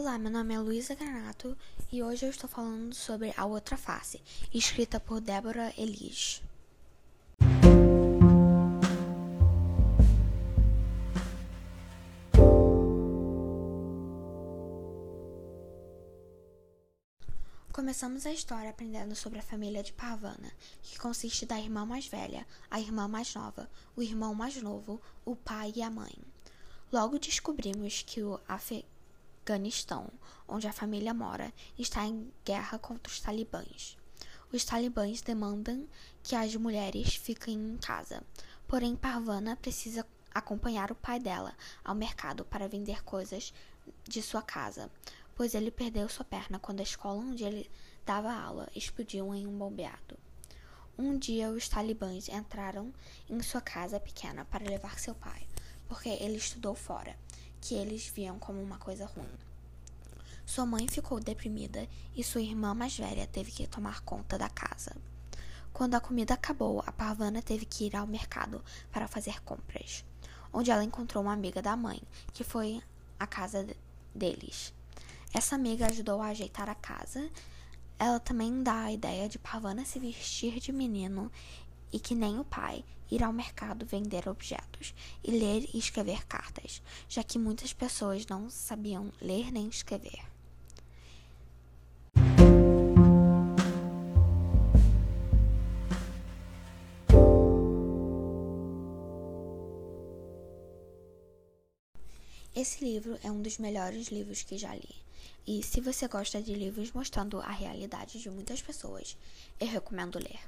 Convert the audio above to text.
Olá, meu nome é Luísa Granato e hoje eu estou falando sobre A Outra Face, escrita por Débora Elis. Começamos a história aprendendo sobre a família de Parvana, que consiste da irmã mais velha, a irmã mais nova, o irmão mais novo, o pai e a mãe. Logo descobrimos que o Afeganistão, onde a família mora, está em guerra contra os talibãs. Os talibãs demandam que as mulheres fiquem em casa, porém Parvana precisa acompanhar o pai dela ao mercado para vender coisas de sua casa, pois ele perdeu sua perna quando a escola onde ele dava aula explodiu em um bombeado. Um dia os talibãs entraram em sua casa pequena para levar seu pai porque ele estudou fora, que eles viam como uma coisa ruim. Sua mãe ficou deprimida e sua irmã mais velha teve que tomar conta da casa. Quando a comida acabou, a Parvana teve que ir ao mercado para fazer compras, onde ela encontrou uma amiga da mãe, que foi à casa deles. Essa amiga ajudou a ajeitar a casa. Ela também dá a ideia de Parvana se vestir de menino e que nem o pai ir ao mercado vender objetos e ler e escrever cartas, já que muitas pessoas não sabiam ler nem escrever. Esse livro é um dos melhores livros que já li. E se você gosta de livros mostrando a realidade de muitas pessoas, eu recomendo ler.